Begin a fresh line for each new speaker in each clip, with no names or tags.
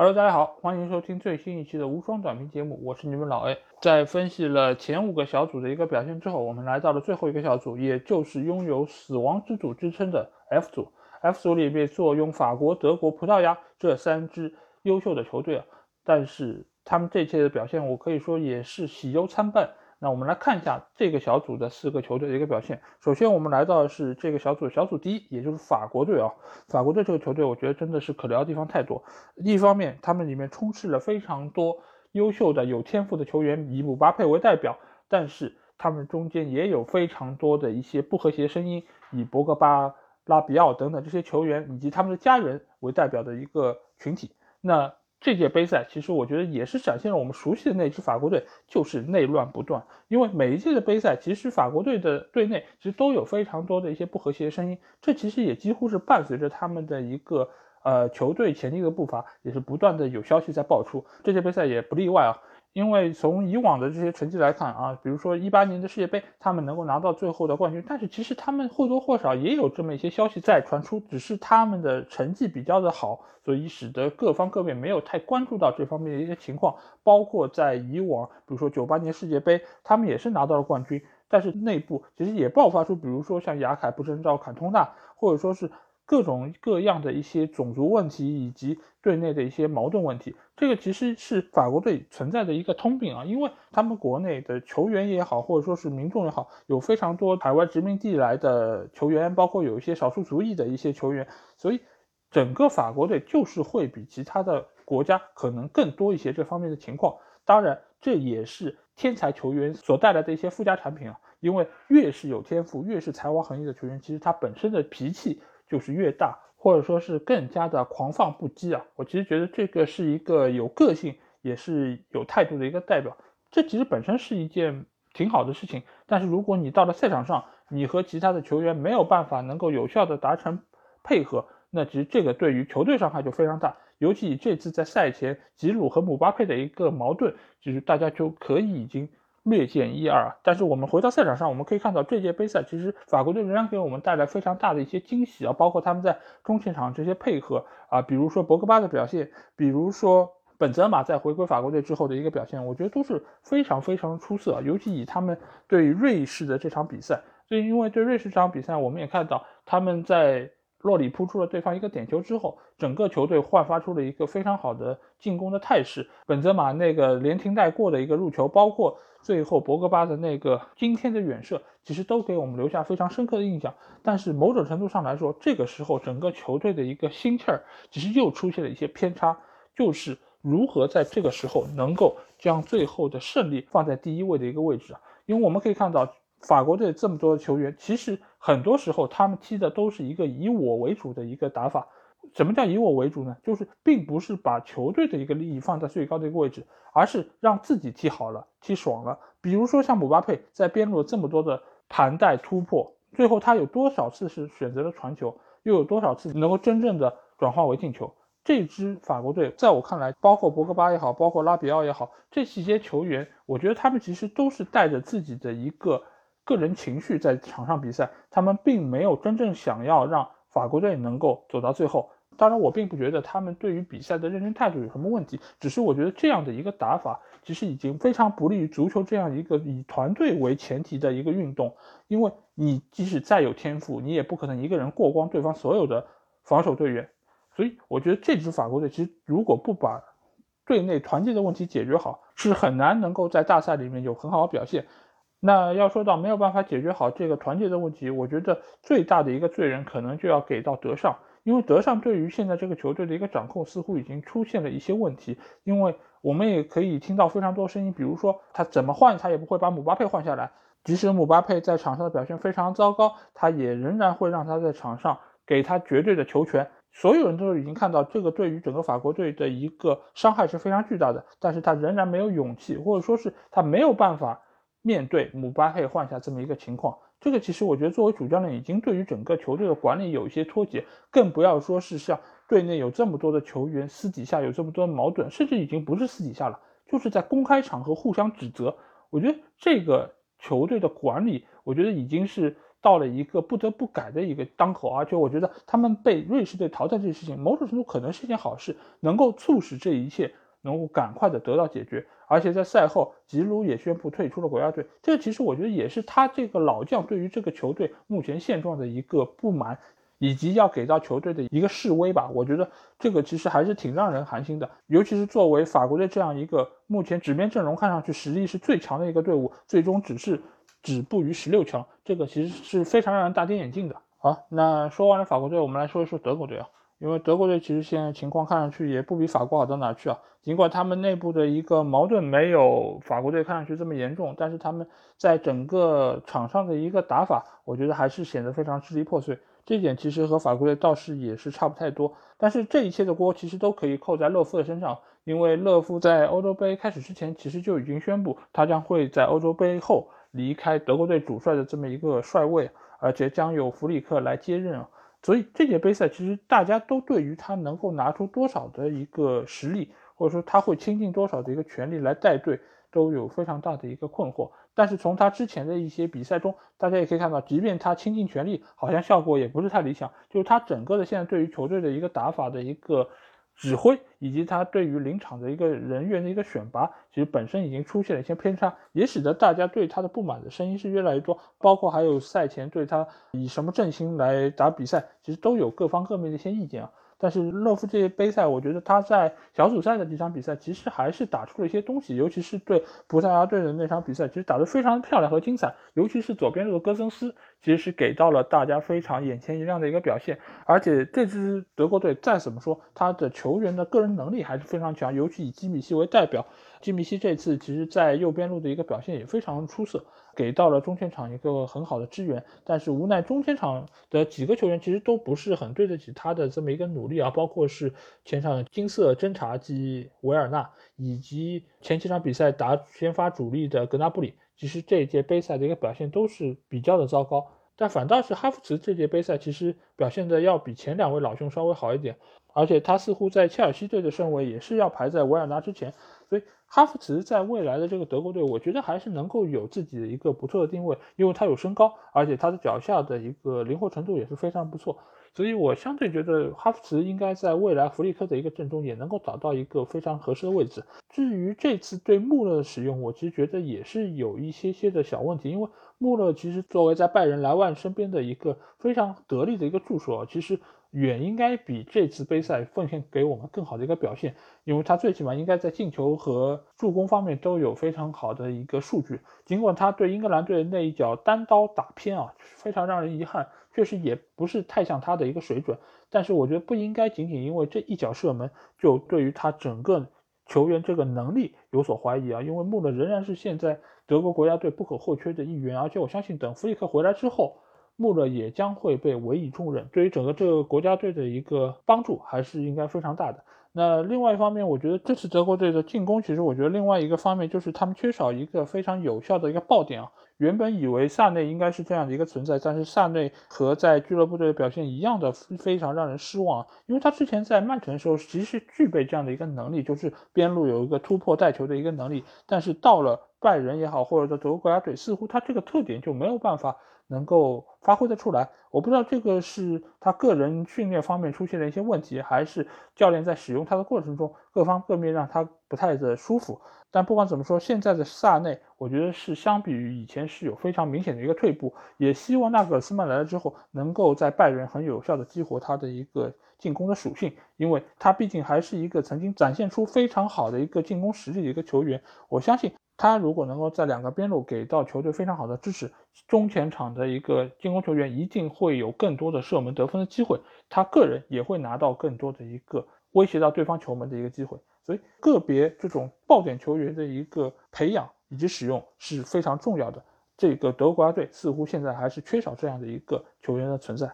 Hello，大家好，欢迎收听最新一期的无双短评节目，我是你们老 A。在分析了前五个小组的一个表现之后，我们来到了最后一个小组，也就是拥有“死亡之组”之称的 F 组。F 组里面坐拥法国、德国、葡萄牙这三支优秀的球队啊，但是他们这届的表现，我可以说也是喜忧参半。那我们来看一下这个小组的四个球队的一个表现。首先，我们来到的是这个小组小组第一，也就是法国队啊。法国队这个球队，我觉得真的是可聊的地方太多。一方面，他们里面充斥了非常多优秀的、有天赋的球员，以姆巴佩为代表；但是他们中间也有非常多的一些不和谐声音，以博格巴、拉比奥等等这些球员以及他们的家人为代表的一个群体。那这届杯赛其实我觉得也是展现了我们熟悉的那支法国队，就是内乱不断。因为每一届的杯赛，其实法国队的队内其实都有非常多的一些不和谐的声音，这其实也几乎是伴随着他们的一个呃球队前进的步伐，也是不断的有消息在爆出。这届杯赛也不例外啊。因为从以往的这些成绩来看啊，比如说一八年的世界杯，他们能够拿到最后的冠军，但是其实他们或多或少也有这么一些消息在传出，只是他们的成绩比较的好，所以使得各方各面没有太关注到这方面的一些情况。包括在以往，比如说九八年世界杯，他们也是拿到了冠军，但是内部其实也爆发出，比如说像雅凯不征召坎通纳，或者说是。各种各样的一些种族问题以及队内的一些矛盾问题，这个其实是法国队存在的一个通病啊，因为他们国内的球员也好，或者说是民众也好，有非常多海外殖民地来的球员，包括有一些少数族裔的一些球员，所以整个法国队就是会比其他的国家可能更多一些这方面的情况。当然，这也是天才球员所带来的一些附加产品啊，因为越是有天赋、越是才华横溢的球员，其实他本身的脾气。就是越大，或者说是更加的狂放不羁啊！我其实觉得这个是一个有个性，也是有态度的一个代表。这其实本身是一件挺好的事情。但是如果你到了赛场上，你和其他的球员没有办法能够有效的达成配合，那其实这个对于球队伤害就非常大。尤其这次在赛前吉鲁和姆巴佩的一个矛盾，其实大家就可以已经。略见一二啊，但是我们回到赛场上，我们可以看到这届杯赛其实法国队仍然给我们带来非常大的一些惊喜啊，包括他们在中前场这些配合啊，比如说博格巴的表现，比如说本泽马在回归法国队之后的一个表现，我觉得都是非常非常出色。尤其以他们对瑞士的这场比赛，所以因为对瑞士这场比赛，我们也看到他们在。洛里扑出了对方一个点球之后，整个球队焕发出了一个非常好的进攻的态势。本泽马那个连停带过的一个入球，包括最后博格巴的那个惊天的远射，其实都给我们留下非常深刻的印象。但是某种程度上来说，这个时候整个球队的一个心气儿，其实又出现了一些偏差，就是如何在这个时候能够将最后的胜利放在第一位的一个位置啊？因为我们可以看到。法国队这么多的球员，其实很多时候他们踢的都是一个以我为主的一个打法。什么叫以我为主呢？就是并不是把球队的一个利益放在最高的一个位置，而是让自己踢好了、踢爽了。比如说像姆巴佩在边路这么多的盘带突破，最后他有多少次是选择了传球，又有多少次能够真正的转化为进球？这支法国队在我看来，包括博格巴也好，包括拉比奥也好，这些球员，我觉得他们其实都是带着自己的一个。个人情绪在场上比赛，他们并没有真正想要让法国队能够走到最后。当然，我并不觉得他们对于比赛的认真态度有什么问题，只是我觉得这样的一个打法其实已经非常不利于足球这样一个以团队为前提的一个运动。因为你即使再有天赋，你也不可能一个人过光对方所有的防守队员。所以，我觉得这支法国队其实如果不把队内团结的问题解决好，是很难能够在大赛里面有很好的表现。那要说到没有办法解决好这个团结的问题，我觉得最大的一个罪人可能就要给到德尚，因为德尚对于现在这个球队的一个掌控似乎已经出现了一些问题。因为我们也可以听到非常多声音，比如说他怎么换他也不会把姆巴佩换下来，即使姆巴佩在场上的表现非常糟糕，他也仍然会让他在场上给他绝对的球权。所有人都已经看到这个对于整个法国队的一个伤害是非常巨大的，但是他仍然没有勇气，或者说是他没有办法。面对姆巴佩换下这么一个情况，这个其实我觉得作为主教练已经对于整个球队的管理有一些脱节，更不要说是像队内有这么多的球员私底下有这么多的矛盾，甚至已经不是私底下了，就是在公开场合互相指责。我觉得这个球队的管理，我觉得已经是到了一个不得不改的一个当口，而且我觉得他们被瑞士队淘汰这件事情，某种程度可能是一件好事，能够促使这一切能够赶快的得到解决。而且在赛后，吉鲁也宣布退出了国家队，这个其实我觉得也是他这个老将对于这个球队目前现状的一个不满，以及要给到球队的一个示威吧。我觉得这个其实还是挺让人寒心的，尤其是作为法国队这样一个目前纸面阵容看上去实力是最强的一个队伍，最终只是止步于十六强，这个其实是非常让人大跌眼镜的。好，那说完了法国队，我们来说一说德国队啊。因为德国队其实现在情况看上去也不比法国好到哪去啊，尽管他们内部的一个矛盾没有法国队看上去这么严重，但是他们在整个场上的一个打法，我觉得还是显得非常支离破碎。这一点其实和法国队倒是也是差不太多。但是这一切的锅其实都可以扣在勒夫的身上，因为勒夫在欧洲杯开始之前，其实就已经宣布他将会在欧洲杯后离开德国队主帅的这么一个帅位，而且将由弗里克来接任。所以这届杯赛其实大家都对于他能够拿出多少的一个实力，或者说他会倾尽多少的一个全力来带队，都有非常大的一个困惑。但是从他之前的一些比赛中，大家也可以看到，即便他倾尽全力，好像效果也不是太理想。就是他整个的现在对于球队的一个打法的一个。指挥以及他对于临场的一个人员的一个选拔，其实本身已经出现了一些偏差，也使得大家对他的不满的声音是越来越多。包括还有赛前对他以什么阵型来打比赛，其实都有各方各面的一些意见啊。但是勒夫这些杯赛，我觉得他在小组赛的几场比赛，其实还是打出了一些东西，尤其是对葡萄牙队的那场比赛，其实打得非常漂亮和精彩。尤其是左边这个戈森斯，其实是给到了大家非常眼前一亮的一个表现。而且这支德国队再怎么说，他的球员的个人能力还是非常强，尤其以基米希为代表。基米希这次其实在右边路的一个表现也非常出色，给到了中前场一个很好的支援。但是无奈中前场的几个球员其实都不是很对得起他的这么一个努力啊，包括是前场的金色侦察机维尔纳，以及前几场比赛打先发主力的格纳布里，其实这一届杯赛的一个表现都是比较的糟糕。但反倒是哈弗茨这届杯赛其实表现的要比前两位老兄稍微好一点，而且他似乎在切尔西队的顺位也是要排在维尔纳之前。所以哈弗茨在未来的这个德国队，我觉得还是能够有自己的一个不错的定位，因为他有身高，而且他的脚下的一个灵活程度也是非常不错。所以我相对觉得哈弗茨应该在未来弗利克的一个阵中也能够找到一个非常合适的位置。至于这次对穆勒的使用，我其实觉得也是有一些些的小问题，因为穆勒其实作为在拜仁莱万身边的一个非常得力的一个助手，其实。远应该比这次杯赛奉献给我们更好的一个表现，因为他最起码应该在进球和助攻方面都有非常好的一个数据。尽管他对英格兰队那一脚单刀打偏啊，非常让人遗憾，确实也不是太像他的一个水准。但是我觉得不应该仅仅因为这一脚射门就对于他整个球员这个能力有所怀疑啊，因为穆勒仍然是现在德国国家队不可或缺的一员，而且我相信等弗里克回来之后。穆勒也将会被委以重任，对于整个这个国家队的一个帮助还是应该非常大的。那另外一方面，我觉得这次德国队的进攻，其实我觉得另外一个方面就是他们缺少一个非常有效的一个爆点啊。原本以为萨内应该是这样的一个存在，但是萨内和在俱乐部队的表现一样的非常让人失望，因为他之前在曼城的时候其实具备这样的一个能力，就是边路有一个突破带球的一个能力，但是到了拜仁也好，或者说德国国家队，似乎他这个特点就没有办法。能够发挥得出来，我不知道这个是他个人训练方面出现了一些问题，还是教练在使用他的过程中各方各面让他不太的舒服。但不管怎么说，现在的萨内，我觉得是相比于以前是有非常明显的一个退步。也希望纳格尔斯曼来了之后，能够在拜仁很有效的激活他的一个进攻的属性，因为他毕竟还是一个曾经展现出非常好的一个进攻实力的一个球员。我相信。他如果能够在两个边路给到球队非常好的支持，中前场的一个进攻球员一定会有更多的射门得分的机会，他个人也会拿到更多的一个威胁到对方球门的一个机会。所以个别这种爆点球员的一个培养以及使用是非常重要的。这个德国队似乎现在还是缺少这样的一个球员的存在。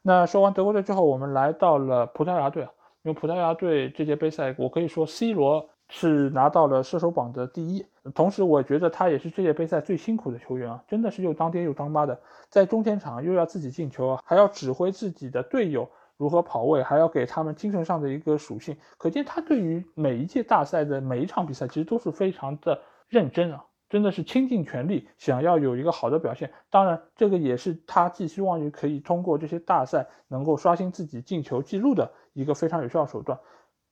那说完德国队之后，我们来到了葡萄牙队啊，因为葡萄牙队这届杯赛，我可以说 C 罗。是拿到了射手榜的第一，同时我觉得他也是这届杯赛最辛苦的球员啊，真的是又当爹又当妈的，在中前场又要自己进球，还要指挥自己的队友如何跑位，还要给他们精神上的一个属性，可见他对于每一届大赛的每一场比赛其实都是非常的认真啊。真的是倾尽全力想要有一个好的表现。当然，这个也是他寄希望于可以通过这些大赛能够刷新自己进球记录的一个非常有效手段。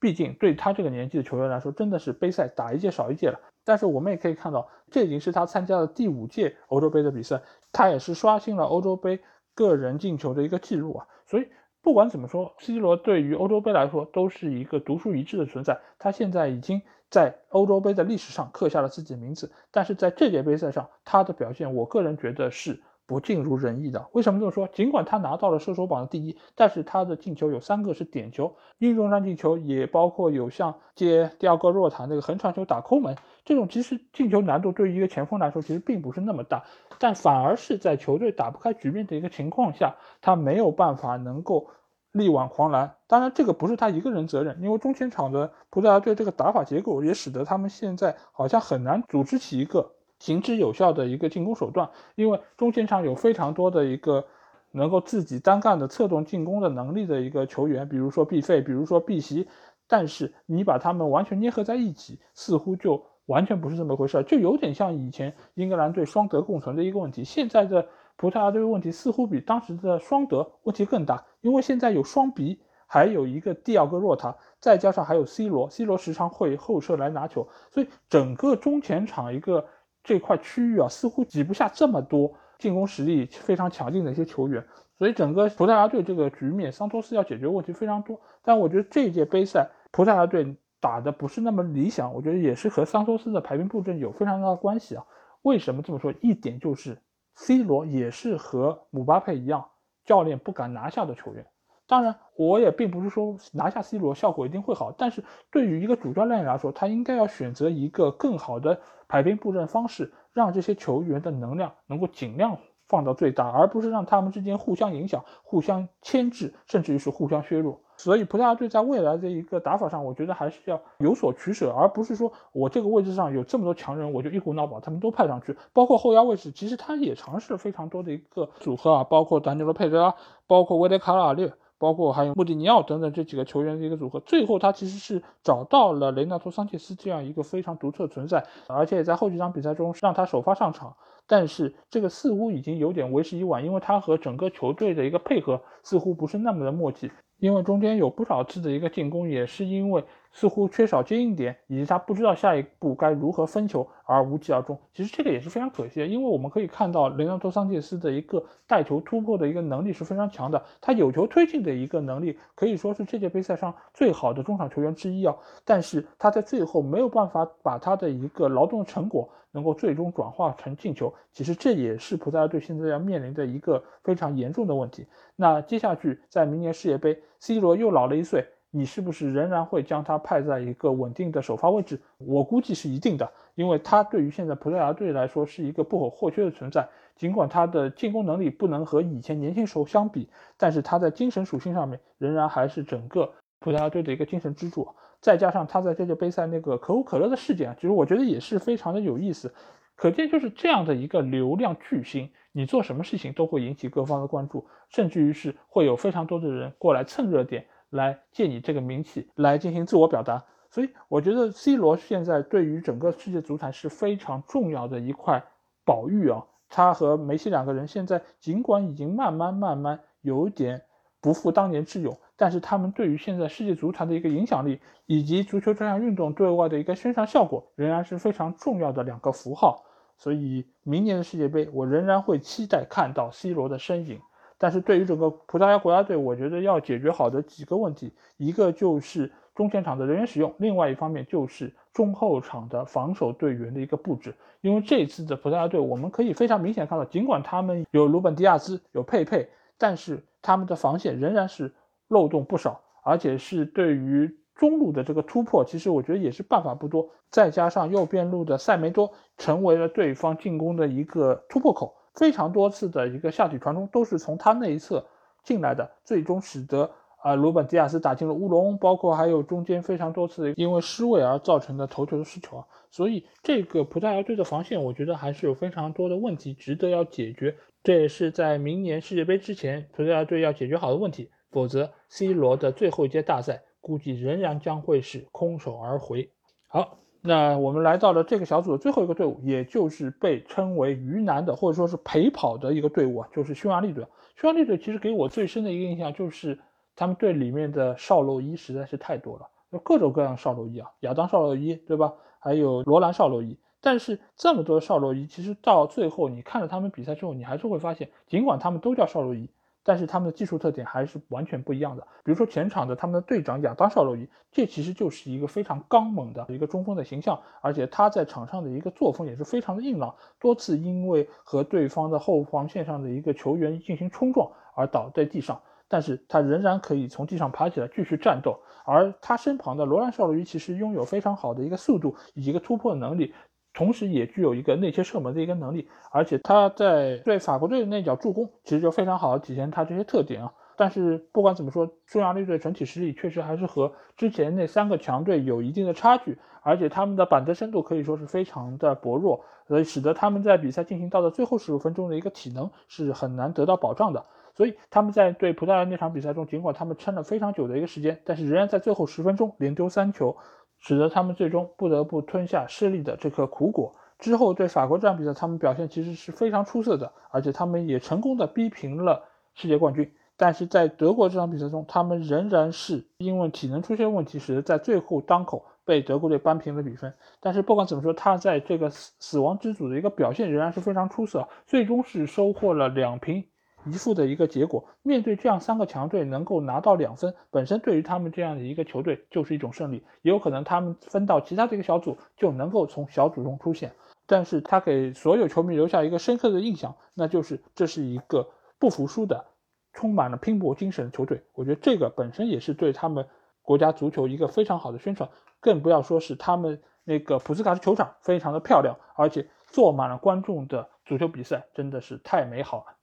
毕竟对他这个年纪的球员来说，真的是杯赛打一届少一届了。但是我们也可以看到，这已经是他参加的第五届欧洲杯的比赛，他也是刷新了欧洲杯个人进球的一个记录啊。所以不管怎么说，C 罗对于欧洲杯来说都是一个独树一帜的存在。他现在已经在欧洲杯的历史上刻下了自己的名字，但是在这届杯赛上，他的表现，我个人觉得是。不尽如人意的，为什么这么说？尽管他拿到了射手榜的第一，但是他的进球有三个是点球，运动战进球也包括有像接第二个若塔那个横传球打空门这种，其实进球难度对于一个前锋来说其实并不是那么大，但反而是在球队打不开局面的一个情况下，他没有办法能够力挽狂澜。当然，这个不是他一个人责任，因为中前场的葡萄牙队这个打法结构也使得他们现在好像很难组织起一个。行之有效的一个进攻手段，因为中前场有非常多的一个能够自己单干的策动进攻的能力的一个球员，比如说毕费，比如说毕席，但是你把他们完全捏合在一起，似乎就完全不是这么回事，就有点像以前英格兰队双德共存的一个问题。现在的葡萄牙队问题似乎比当时的双德问题更大，因为现在有双鼻，还有一个第二个若塔，再加上还有 C 罗，C 罗时常会后撤来拿球，所以整个中前场一个。这块区域啊，似乎挤不下这么多进攻实力非常强劲的一些球员，所以整个葡萄牙队这个局面，桑托斯要解决问题非常多。但我觉得这一届杯赛，葡萄牙队打的不是那么理想，我觉得也是和桑托斯的排兵布阵有非常大的关系啊。为什么这么说？一点就是 C 罗也是和姆巴佩一样，教练不敢拿下的球员。当然，我也并不是说拿下 C 罗效果一定会好，但是对于一个主教练来说，他应该要选择一个更好的排兵布阵方式，让这些球员的能量能够尽量放到最大，而不是让他们之间互相影响、互相牵制，甚至于是互相削弱。所以葡萄牙队在未来的一个打法上，我觉得还是要有所取舍，而不是说我这个位置上有这么多强人，我就一股脑把他们都派上去。包括后腰位置，其实他也尝试了非常多的一个组合啊，包括丹尼罗·佩德拉，包括维德卡拉略。包括还有穆蒂尼奥等等这几个球员的一个组合，最后他其实是找到了雷纳托桑切斯这样一个非常独特的存在，而且也在后几场比赛中让他首发上场，但是这个似乎已经有点为时已晚，因为他和整个球队的一个配合似乎不是那么的默契。因为中间有不少次的一个进攻，也是因为似乎缺少接应点，以及他不知道下一步该如何分球而无疾而终。其实这个也是非常可惜的，因为我们可以看到雷纳多桑切斯的一个带球突破的一个能力是非常强的，他有球推进的一个能力可以说是这届杯赛上最好的中场球员之一啊。但是他在最后没有办法把他的一个劳动成果能够最终转化成进球，其实这也是葡萄牙队现在要面临的一个非常严重的问题。那接下去在明年世界杯。C 罗又老了一岁，你是不是仍然会将他派在一个稳定的首发位置？我估计是一定的，因为他对于现在葡萄牙队来说是一个不可或缺的存在。尽管他的进攻能力不能和以前年轻时候相比，但是他在精神属性上面仍然还是整个葡萄牙队的一个精神支柱。再加上他在这届杯赛那个可口可乐的事件，其实我觉得也是非常的有意思。可见就是这样的一个流量巨星，你做什么事情都会引起各方的关注，甚至于是会有非常多的人过来蹭热点，来借你这个名气来进行自我表达。所以我觉得 C 罗现在对于整个世界足坛是非常重要的一块宝玉啊。他和梅西两个人现在尽管已经慢慢慢慢有点不复当年之勇。但是他们对于现在世界足坛的一个影响力，以及足球这项运动对外的一个宣传效果，仍然是非常重要的两个符号。所以明年的世界杯，我仍然会期待看到 C 罗的身影。但是对于整个葡萄牙国家队，我觉得要解决好的几个问题，一个就是中前场的人员使用，另外一方面就是中后场的防守队员的一个布置。因为这次的葡萄牙队，我们可以非常明显看到，尽管他们有鲁本·迪亚兹，有佩佩，但是他们的防线仍然是。漏洞不少，而且是对于中路的这个突破，其实我觉得也是办法不多。再加上右边路的塞梅多成为了对方进攻的一个突破口，非常多次的一个下底传中都是从他那一侧进来的，最终使得啊罗本迪亚斯打进了乌龙，包括还有中间非常多次因为失位而造成的头球的失球啊。所以这个葡萄牙队的防线，我觉得还是有非常多的问题值得要解决，这也是在明年世界杯之前葡萄牙队要解决好的问题。否则，C 罗的最后一届大赛估计仍然将会是空手而回。好，那我们来到了这个小组的最后一个队伍，也就是被称为“鱼腩”的，或者说是陪跑的一个队伍啊，就是匈牙利队。匈牙利队其实给我最深的一个印象就是，他们队里面的少洛伊实在是太多了，就各种各样少洛伊啊，亚当少洛伊对吧？还有罗兰少洛伊。但是这么多少洛伊，其实到最后你看了他们比赛之后，你还是会发现，尽管他们都叫少洛伊。但是他们的技术特点还是完全不一样的。比如说前场的他们的队长亚当少洛伊，这其实就是一个非常刚猛的一个中锋的形象，而且他在场上的一个作风也是非常的硬朗，多次因为和对方的后防线上的一个球员进行冲撞而倒在地上，但是他仍然可以从地上爬起来继续战斗。而他身旁的罗兰少洛伊其实拥有非常好的一个速度以及一个突破能力。同时也具有一个内切射门的一个能力，而且他在对法国队的那脚助攻，其实就非常好的体现他这些特点啊。但是不管怎么说，匈牙利队整体实力确实还是和之前那三个强队有一定的差距，而且他们的板凳深度可以说是非常的薄弱，所以使得他们在比赛进行到的最后十五分钟的一个体能是很难得到保障的。所以他们在对葡萄牙那场比赛中，尽管他们撑了非常久的一个时间，但是仍然在最后十分钟连丢三球。使得他们最终不得不吞下失利的这颗苦果。之后对法国这场比赛，他们表现其实是非常出色的，而且他们也成功的逼平了世界冠军。但是在德国这场比赛中，他们仍然是因为体能出现问题，使得在最后当口被德国队扳平了比分。但是不管怎么说，他在这个死死亡之组的一个表现仍然是非常出色，最终是收获了两平。一负的一个结果，面对这样三个强队能够拿到两分，本身对于他们这样的一个球队就是一种胜利。也有可能他们分到其他的一个小组就能够从小组中出现，但是他给所有球迷留下一个深刻的印象，那就是这是一个不服输的、充满了拼搏精神的球队。我觉得这个本身也是对他们国家足球一个非常好的宣传，更不要说是他们那个普斯卡斯球场非常的漂亮，而且坐满了观众的足球比赛真的是太美好了。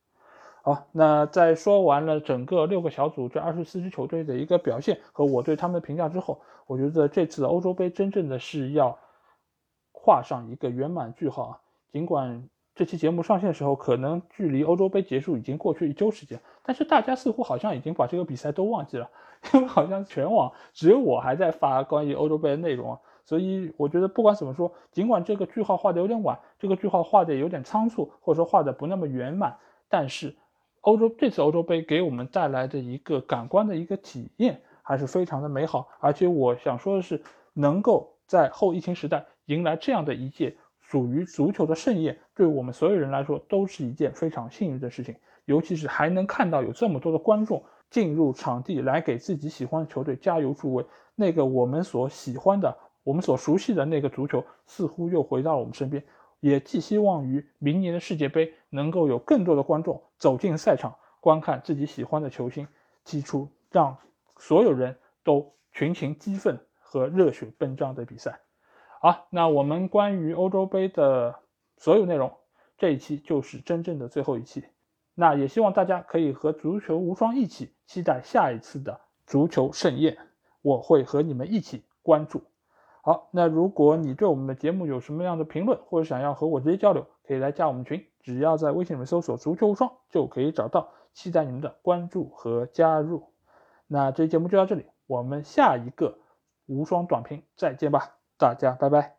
好，那在说完了整个六个小组这二十四支球队的一个表现和我对他们的评价之后，我觉得这次欧洲杯真正的是要画上一个圆满句号啊！尽管这期节目上线的时候，可能距离欧洲杯结束已经过去一周时间，但是大家似乎好像已经把这个比赛都忘记了，因为好像全网只有我还在发关于欧洲杯的内容啊。所以我觉得不管怎么说，尽管这个句号画的有点晚，这个句号画的有点仓促，或者说画的不那么圆满，但是。欧洲这次欧洲杯给我们带来的一个感官的一个体验还是非常的美好，而且我想说的是，能够在后疫情时代迎来这样的一届属于足球的盛宴，对我们所有人来说都是一件非常幸运的事情。尤其是还能看到有这么多的观众进入场地来给自己喜欢的球队加油助威，那个我们所喜欢的、我们所熟悉的那个足球似乎又回到了我们身边。也寄希望于明年的世界杯能够有更多的观众走进赛场，观看自己喜欢的球星踢出让所有人都群情激愤和热血奔张的比赛。好，那我们关于欧洲杯的所有内容，这一期就是真正的最后一期。那也希望大家可以和足球无双一起期待下一次的足球盛宴，我会和你们一起关注。好，那如果你对我们的节目有什么样的评论，或者想要和我直接交流，可以来加我们群，只要在微信里面搜索“足球无双”就可以找到。期待你们的关注和加入。那这期节目就到这里，我们下一个无双短评再见吧，大家拜拜。